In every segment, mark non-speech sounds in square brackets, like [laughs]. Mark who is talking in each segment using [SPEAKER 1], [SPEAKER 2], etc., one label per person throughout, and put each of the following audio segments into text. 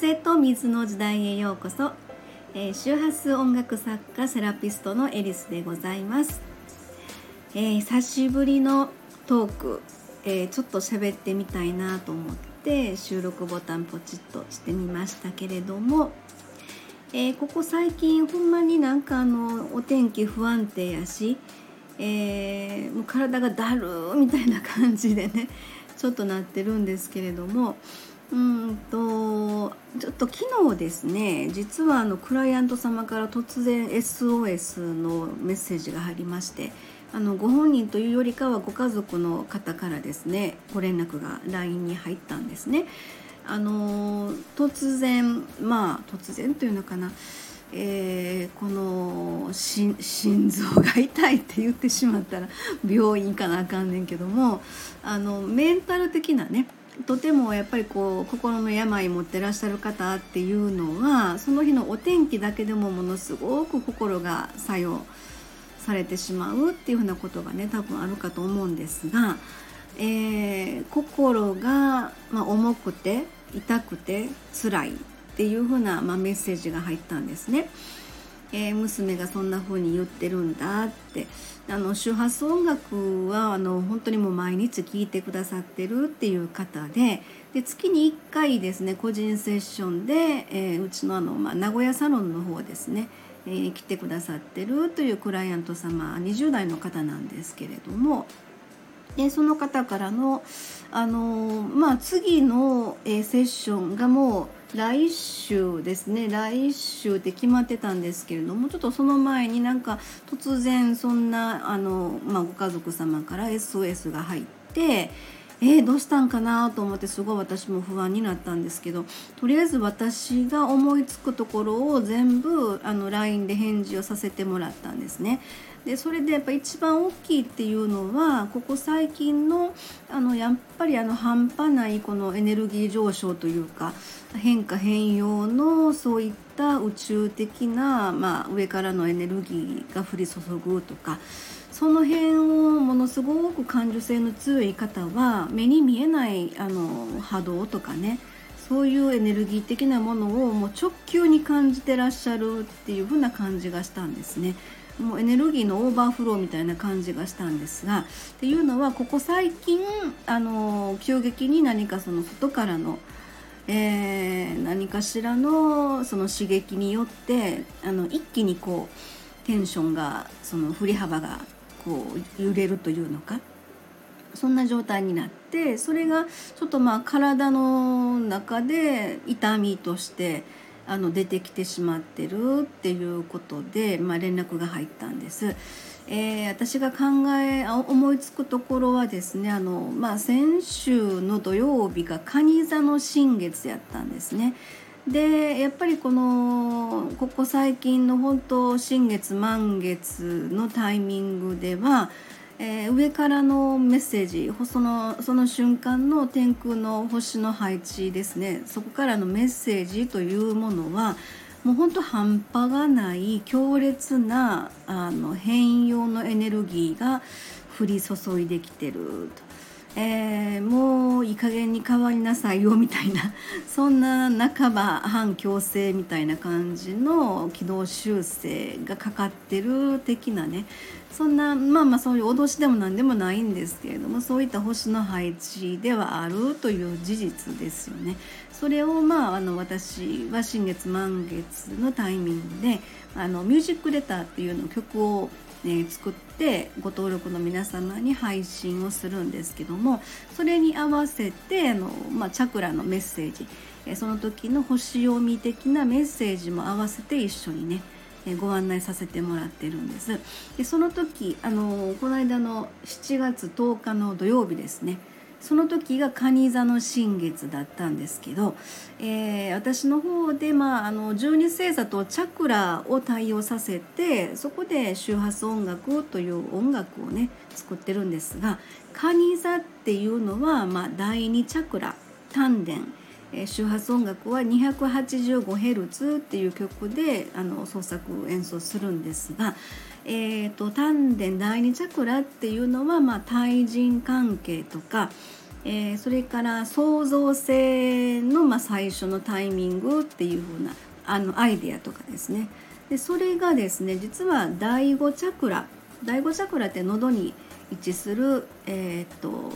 [SPEAKER 1] 風と水の時代へようこそ、えー、周波数音楽作家セラピストのエリスでございます、えー、久しぶりのトーク、えー、ちょっと喋ってみたいなと思って収録ボタンポチッとしてみましたけれども、えここ最近ほんまになんかあのお天気不安定やし、えもう体がだるみたいな感じでねちょっとなってるんですけれども。うんとちょっと昨日ですね実はあのクライアント様から突然 SOS のメッセージが入りましてあのご本人というよりかはご家族の方からですねご連絡が LINE に入ったんですね。あの突然まあ突然というのかな、えー、この心臓が痛いって言ってしまったら病院行かなあかんねんけどもあのメンタル的なねとてもやっぱりこう心の病持ってらっしゃる方っていうのはその日のお天気だけでもものすごく心が作用されてしまうっていうふうなことがね多分あるかと思うんですが、えー、心が、まあ、重くて痛くて辛いっていうふうな、まあ、メッセージが入ったんですね。えー、娘がそんな風に言ってるんだって。あの周波数音楽はあの本当にもう毎日聴いてくださってるっていう方でで月に1回ですね個人セッションで、えー、うちのあの、まあ、名古屋サロンの方ですね、えー、来てくださってるというクライアント様20代の方なんですけれどもでその方からのあの、まあ、次の、え、セッションがもう来週ですね来週って決まってたんですけれどもちょっとその前になんか突然そんなあの、まあ、ご家族様から SOS が入ってえー、どうしたんかなと思ってすごい私も不安になったんですけどとりあえず私が思いつくところを全部あの LINE で返事をさせてもらったんですね。でそれでやっぱ一番大きいっていうのはここ最近のあのやっぱりあの半端ないこのエネルギー上昇というか変化変容のそういった宇宙的な、まあ、上からのエネルギーが降り注ぐとかその辺をものすごく感受性の強い方は目に見えないあの波動とかねそういうエネルギー的なものをもう直球に感じてらっしゃるっていう風な感じがしたんですね。もうエネルギーのオーバーフローみたいな感じがしたんですがっていうのはここ最近あの急激に何かその外からの、えー、何かしらのその刺激によってあの一気にこうテンションがその振り幅がこう揺れるというのかそんな状態になってそれがちょっとまあ体の中で痛みとしてあの出てきてしまってるっていうことで、まあ、連絡が入ったんです。えー、私が考え思いつくところはですねあの、まあ、先週の土曜日が蟹座の新月やったんですね。でやっぱりこのここ最近の本当新月満月のタイミングではえー、上からのメッセージそのその瞬間の天空の星の配置ですねそこからのメッセージというものはもうほんと半端がない強烈なあの変容のエネルギーが降り注いできてると。えー、もういい加減に変わりなさいよみたいな [laughs] そんな半ば反強制みたいな感じの軌道修正がかかってる的なねそんなまあまあそういう脅しでも何でもないんですけれどもそういった星の配置ではあるという事実ですよね。それをまああの私は新月満月のタイミングであのミュージックレターっていうの曲をね、作ってご登録の皆様に配信をするんですけどもそれに合わせてあの、まあ、チャクラのメッセージその時の星読み的なメッセージも合わせて一緒にねご案内させてもらってるんです。でその時あのこの間の7月10日の土曜日ですねその時が蟹座の新月だったんですけど、えー、私の方で、まあ、あの十二星座とチャクラを対応させてそこで周波数音楽という音楽をね作ってるんですが蟹座っていうのは、まあ、第二チャクラ丹田。周波数音楽は 285Hz っていう曲であの創作演奏するんですが、えーと、丹田第二チャクラっていうのは、まあ、対人関係とか、えー、それから創造性の、まあ、最初のタイミングっていう風なあのアイデアとかですね。でそれがですね実は第五チャクラ。第五チャクラって喉に位置するえー、っと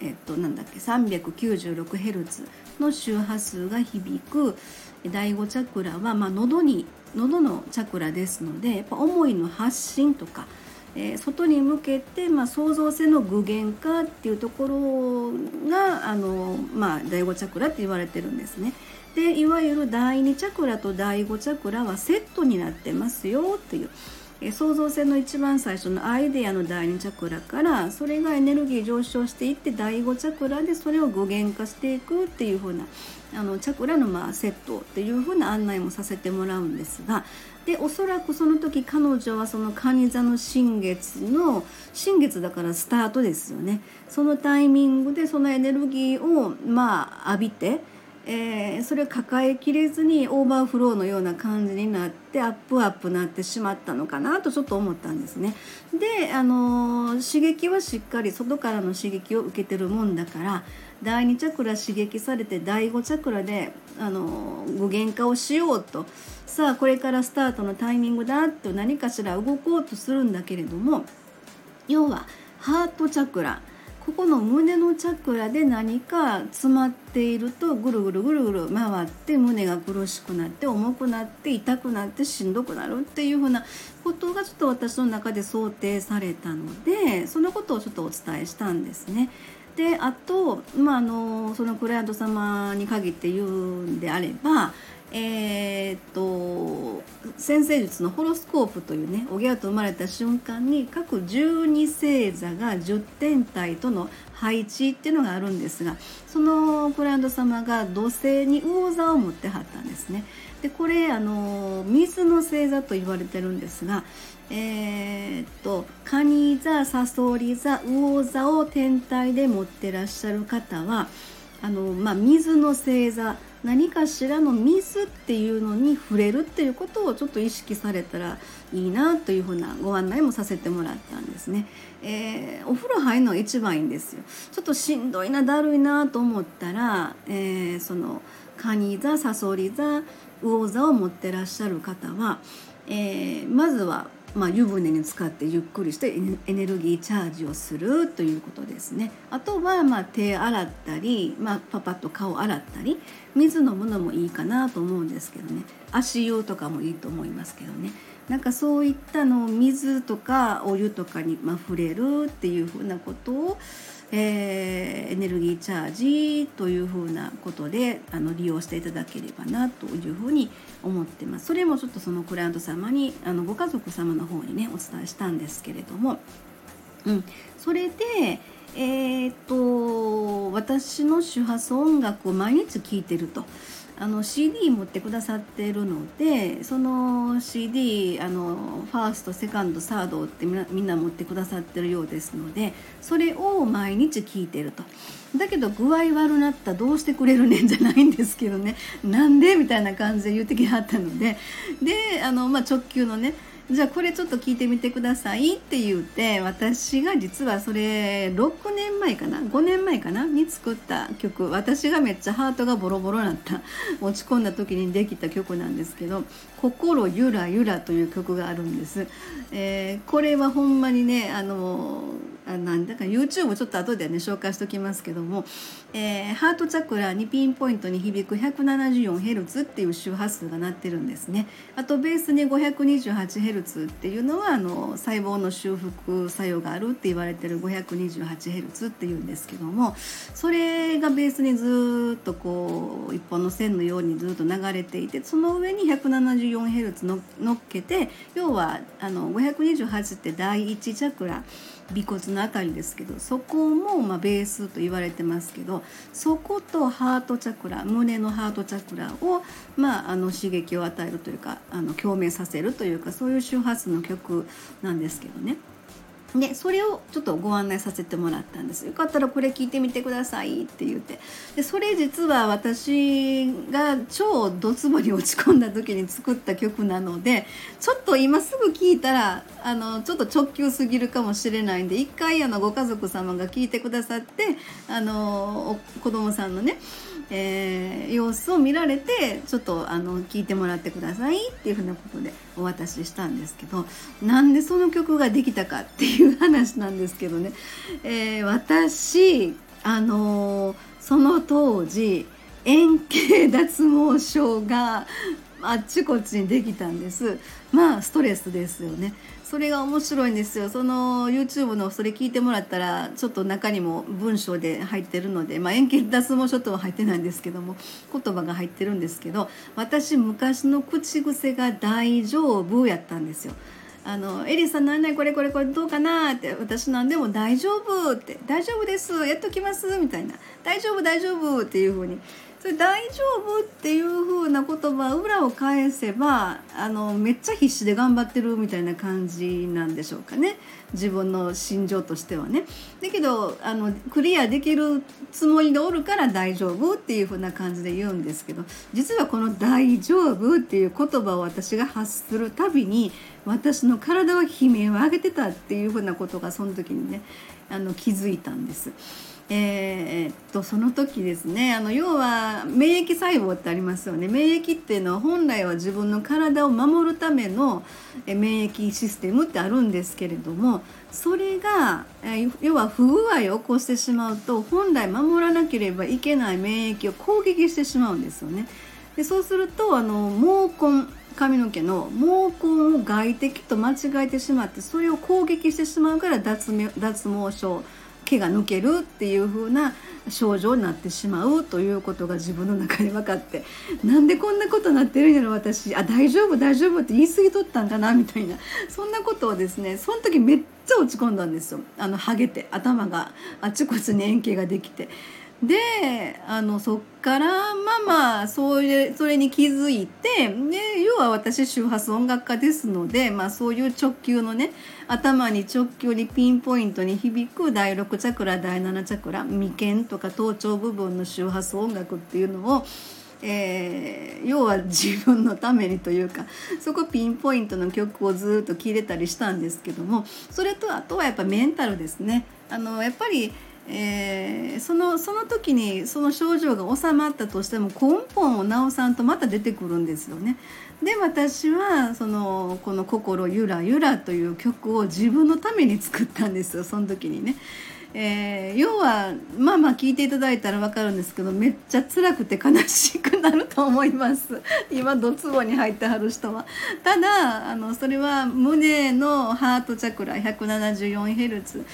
[SPEAKER 1] えー、っとなんだっけ 396Hz の周波数が響く第5チャクラは、まあ、喉に喉のチャクラですのでやっぱ思いの発信とか、えー、外に向けて、まあ、創造性の具現化っていうところがあの、まあ、第5チャクラって言われてるんですね。でいわゆる第2チャクラと第5チャクラはセットになってますよっていう。創造性の一番最初のアイデアの第2チャクラからそれがエネルギー上昇していって第5チャクラでそれを具現化していくっていう風なあのチャクラのまあセットっていう風な案内もさせてもらうんですがでおそらくその時彼女はその蟹座の新月の新月だからスタートですよね。そのタイミングでそのエネルギーをまあ浴びてえー、それを抱えきれずにオーバーフローのような感じになってアップアップなってしまったのかなとちょっと思ったんですね。で、あのー、刺激はしっかり外からの刺激を受けてるもんだから第2チャクラ刺激されて第5チャクラで、あのー、具現化をしようとさあこれからスタートのタイミングだと何かしら動こうとするんだけれども要はハートチャクラここの胸のチャクラで何か詰まっているとぐるぐるぐるぐる回って胸が苦しくなって重くなって痛くなってしんどくなるっていうふうなことがちょっと私の中で想定されたのでそのことをちょっとお伝えしたんですね。であと、まあ、あのそのクライアント様に限って言うんであればえー、と先生術のホロスコープというねおぎゃと生まれた瞬間に各12星座が10天体との配置っていうのがあるんですがそのクライアント様が土星に魚座を持ってはったんですね。でこれあの水の星座と言われてるんですがえー、っと蟹座サソリ座魚座を天体で持ってらっしゃる方はあの、まあ、水の星座何かしらの水っていうのに触れるっていうことをちょっと意識されたらいいなというふうなご案内もさせてもらったんですね。えー、お風呂入るのが一番いいんですよ。ちょっとしんどいなだるいなと思ったら、えー、その蟹座サソリ座魚座を持ってらっしゃる方は、えー、まずはまあ、湯船に浸かってゆっくりしてエネルギーチャージをするということですね。あとはまあ手洗ったり、まあ、パパッと顔洗ったり水飲むのもいいかなと思うんですけどね足湯とかもいいと思いますけどねなんかそういったのを水とかお湯とかにま触れるっていうふうなことをえー、エネルギーチャージというふうなことであの利用していただければなというふうに思ってます。それもちょっとそのクライアント様にあのご家族様の方にねお伝えしたんですけれども、うん、それでえー、っと私の周波数音楽を毎日聴いてると。あの CD 持ってくださってるのでその CD あのファーストセカンドサードってみんなみんな持ってくださってるようですのでそれを毎日聞いてると。だけど具合悪なったどうしてくれるねんじゃないんですけどね。なんで？みたいな感じで言ってきはったので。であの、まあ、直球のねじゃあこれちょっと聞いてみてくださいって言うて私が実はそれ6年前かな？5年前かな？に作った曲。私がめっちゃハートがボロボロになった [laughs] 落ち込んだ時にできた曲なんですけど「心ゆらゆら」という曲があるんです。えー、これはほんまにねあのあなんだか YouTube ちょっと後でね紹介しておきますけども、えー、ハートチャクラにピンポイントに響く 174Hz っていう周波数が鳴ってるんですね。あとベースに 528Hz っていうのはあの細胞の修復作用があるって言われてる 528Hz っていうんですけどもそれがベースにずっとこう一本の線のようにずっと流れていてその上に 174Hz の乗っけて要はあの528って第1チャクラ尾骨の辺りですけどそこもまベースと言われてますけどそことハートチャクラ胸のハートチャクラを、まあ、あの刺激を与えるというかあの共鳴させるというかそういう周波数の曲なんですけどね。でそれをちょっとご案内させてもらったんです。よかったらこれ聞いてみてください。って言って。でそれ実は私が超ドツボに落ち込んだ時に作った曲なのでちょっと今すぐ聞いたらあのちょっと直球すぎるかもしれないんで一回あのご家族様が聞いてくださってあの子供さんのねえー、様子を見られてちょっとあの聞いてもらってくださいっていうふうなことでお渡ししたんですけどなんでその曲ができたかっていう話なんですけどね、えー、私あのー、その当時円形脱毛症があっちこっちにできたんです。まあストレスですよね。それが面白いんですよ。その YouTube のそれ聞いてもらったらちょっと中にも文章で入ってるので、まあ、円形脱毛症とは入ってないんですけども言葉が入ってるんですけど私昔の口癖が「大丈夫」やったんですよ。あのエリさん何々これこれこれどうかなって私何でも大丈夫って大丈夫です。やっときます。みたいな。大丈夫大丈夫っていうふうにそれ大丈夫っていう風な言葉裏を返せばあのめっちゃ必死で頑張ってるみたいな感じなんでしょうかね自分の心情としてはね。だけどあのクリアできるつもりでおるから大丈夫っていう風な感じで言うんですけど実はこの「大丈夫」っていう言葉を私が発するたびに私の体は悲鳴を上げてたっていう風なことがその時にねあの気づいたんです。えー、っとその時ですねあの要は免疫細胞ってありますよね免疫っていうのは本来は自分の体を守るための免疫システムってあるんですけれどもそれが要は不具合を起こしてしまうと本来守らなければいけない免疫を攻撃してしまうんですよね。でそうするとあの毛根髪の毛の毛根を外敵と間違えてしまってそれを攻撃してしまうから脱毛症毛が抜けるっていう風な症状になってしまうということが自分の中で分かってなんでこんなことなってるんやろ私。あ大丈夫大丈夫って言い過ぎとったんかなみたいな。[laughs] そんなことをですねその時めっちゃ落ち込んだんですよ。あのハゲて頭があちこちに円形ができて。であのそっからまあまあそれそれに気づいてで要は私周波数音楽家ですので、まあ、そういう直球のね頭に直球にピンポイントに響く第6チャクラ第7チャクラ眉間とか頭頂部分の周波数音楽っていうのをえー、要は自分のためにというかそこピンポイントの曲をずっと聴いてたりしたんですけどもそれとあとはやっぱメンタルですね。あのやっぱりえー、そのその時にその症状が治まったとしても根本を治さんとまた出てくるんですよね。で私はそのこの「心ゆらゆら」という曲を自分のために作ったんですよその時にね。えー、要はまあまあ聞いていただいたら分かるんですけどめっちゃ辛くて悲しくなると思います今ドツボに入ってはる人はただあのそれは胸のハートチャクラ 174Hz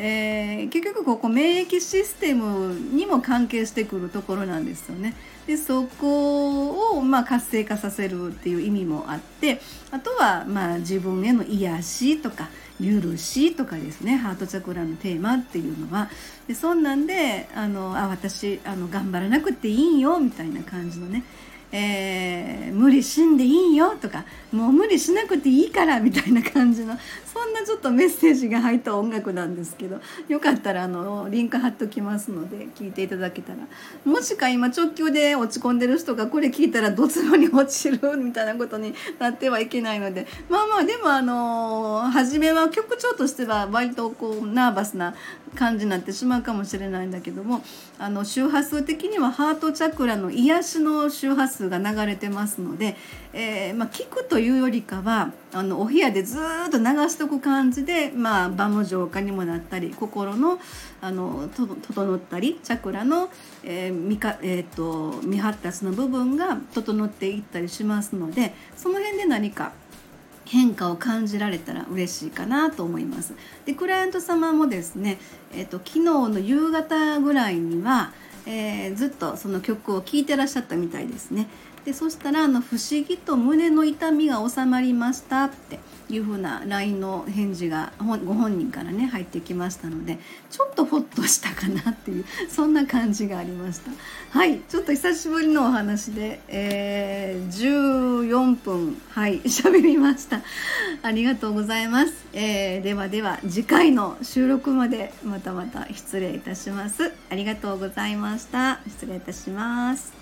[SPEAKER 1] えー、結局ここ免疫システムにも関係してくるところなんですよね。でそこをまあ活性化させるっていう意味もあってあとはまあ自分への癒しとか許しとかですね。ハートチャクラのテーマっていうのは。でそんなんであのあ私あの頑張らなくていいよみたいな感じのね。えー、無理しんでいいよとかもう無理しなくていいからみたいな感じのそんなちょっとメッセージが入った音楽なんですけどよかったらあのリンク貼っときますので聞いていただけたら。もしか今直球で落ち込んでる人がこれ聞いたらどつぼに落ちるみたいなことになってはいけないのでまあまあでもあの初めは曲調としては割とこうナーバスな感じになってしまうかもしれないんだけどもあの周波数的にはハートチャクラの癒しの周波数が流れてますので、えー、まあ、聞くというよりかはあのお部屋でずっと流しとく感じで、まあ、場の浄化にもなったり心のあの整ったりチャクラの、えー未かえーと未発達の部分が整っていったりしますのでその辺で何か変化を感じられたら嬉しいかなと思います。でクライアント様もですね、えーと、昨日の夕方ぐらいには、えー、ずっとその曲を聴いてらっしゃったみたいですね。でそしたらあの「不思議と胸の痛みが収まりました」っていうふうな LINE の返事がご本人からね入ってきましたのでちょっとホッとしたかなっていうそんな感じがありました。はいちょっと久しぶりのお話で、えー、14分はい [laughs] 喋りました。ありがとうございます、えー、ではでは次回の収録までまたまた失礼いたします。ありがとうございました。失礼いたします。